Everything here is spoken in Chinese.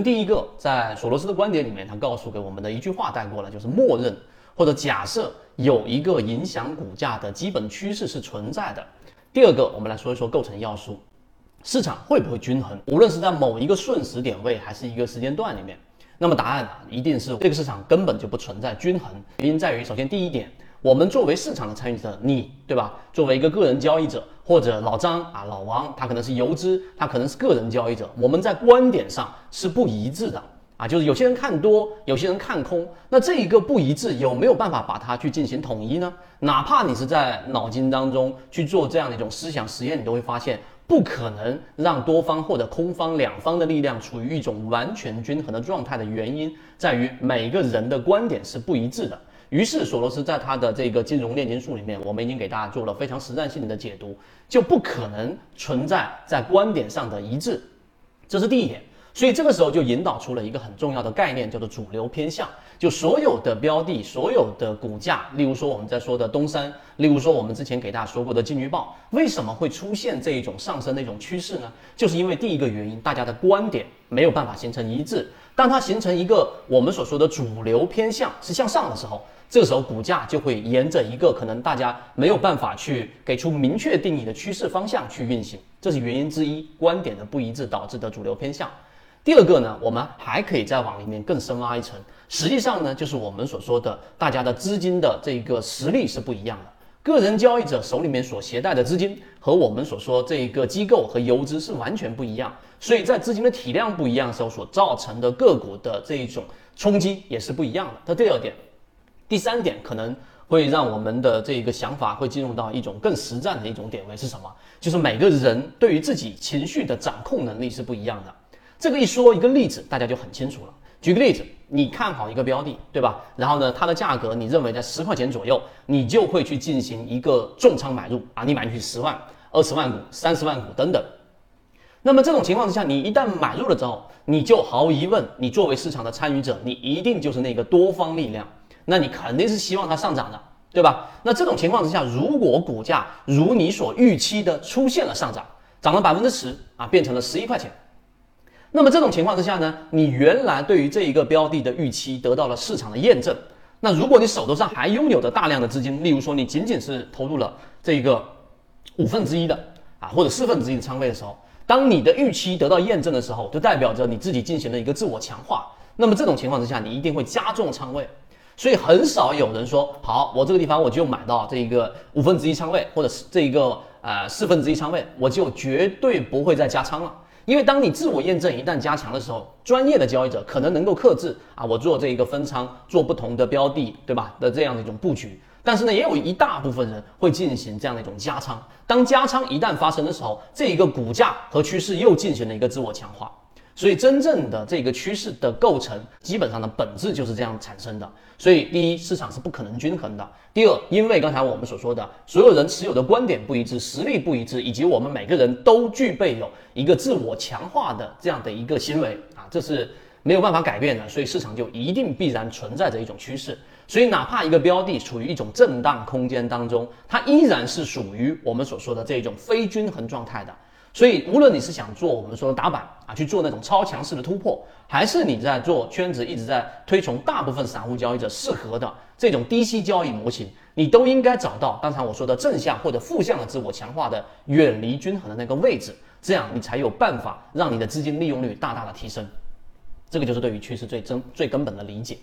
第一个，在索罗斯的观点里面，他告诉给我们的一句话带过了，就是默认或者假设有一个影响股价的基本趋势是存在的。第二个，我们来说一说构成要素，市场会不会均衡？无论是在某一个瞬时点位，还是一个时间段里面，那么答案一定是这个市场根本就不存在均衡。原因在于，首先第一点。我们作为市场的参与者，你对吧？作为一个个人交易者，或者老张啊、老王，他可能是游资，他可能是个人交易者，我们在观点上是不一致的啊。就是有些人看多，有些人看空，那这一个不一致有没有办法把它去进行统一呢？哪怕你是在脑筋当中去做这样的一种思想实验，你都会发现不可能让多方或者空方两方的力量处于一种完全均衡的状态的原因，在于每个人的观点是不一致的。于是，索罗斯在他的这个金融炼金术里面，我们已经给大家做了非常实战性的解读，就不可能存在在观点上的一致，这是第一点。所以这个时候就引导出了一个很重要的概念，叫做主流偏向。就所有的标的，所有的股价，例如说我们在说的东山，例如说我们之前给大家说过的金鱼报，为什么会出现这一种上升的一种趋势呢？就是因为第一个原因，大家的观点没有办法形成一致。当它形成一个我们所说的主流偏向是向上的时候。这个时候，股价就会沿着一个可能大家没有办法去给出明确定义的趋势方向去运行，这是原因之一，观点的不一致导致的主流偏向。第二个呢，我们还可以再往里面更深挖一层，实际上呢，就是我们所说的大家的资金的这个实力是不一样的，个人交易者手里面所携带的资金和我们所说这一个机构和游资是完全不一样，所以在资金的体量不一样的时候所造成的个股的这一种冲击也是不一样的。这第二点。第三点可能会让我们的这个想法会进入到一种更实战的一种点位是什么？就是每个人对于自己情绪的掌控能力是不一样的。这个一说一个例子，大家就很清楚了。举个例子，你看好一个标的，对吧？然后呢，它的价格你认为在十块钱左右，你就会去进行一个重仓买入啊，你买进去十万、二十万股、三十万股等等。那么这种情况之下，你一旦买入了之后，你就毫无疑问，你作为市场的参与者，你一定就是那个多方力量。那你肯定是希望它上涨的，对吧？那这种情况之下，如果股价如你所预期的出现了上涨，涨了百分之十啊，变成了十一块钱，那么这种情况之下呢，你原来对于这一个标的的预期得到了市场的验证。那如果你手头上还拥有着大量的资金，例如说你仅仅是投入了这个五分之一的啊，或者四分之一的仓位的时候，当你的预期得到验证的时候，就代表着你自己进行了一个自我强化。那么这种情况之下，你一定会加重仓位。所以很少有人说好，我这个地方我就买到这一个五分之一仓位，或者是这一个呃四分之一仓位，我就绝对不会再加仓了。因为当你自我验证一旦加强的时候，专业的交易者可能能够克制啊，我做这一个分仓，做不同的标的，对吧？的这样的一种布局。但是呢，也有一大部分人会进行这样的一种加仓。当加仓一旦发生的时候，这一个股价和趋势又进行了一个自我强化。所以，真正的这个趋势的构成，基本上的本质就是这样产生的。所以，第一，市场是不可能均衡的；第二，因为刚才我们所说的，所有人持有的观点不一致，实力不一致，以及我们每个人都具备有一个自我强化的这样的一个行为啊，这是没有办法改变的。所以，市场就一定必然存在着一种趋势。所以，哪怕一个标的处于一种震荡空间当中，它依然是属于我们所说的这种非均衡状态的。所以，无论你是想做我们说的打板啊，去做那种超强势的突破，还是你在做圈子一直在推崇大部分散户交易者适合的这种低息交易模型，你都应该找到刚才我说的正向或者负向的自我强化的远离均衡的那个位置，这样你才有办法让你的资金利用率大大的提升。这个就是对于趋势最真最根本的理解。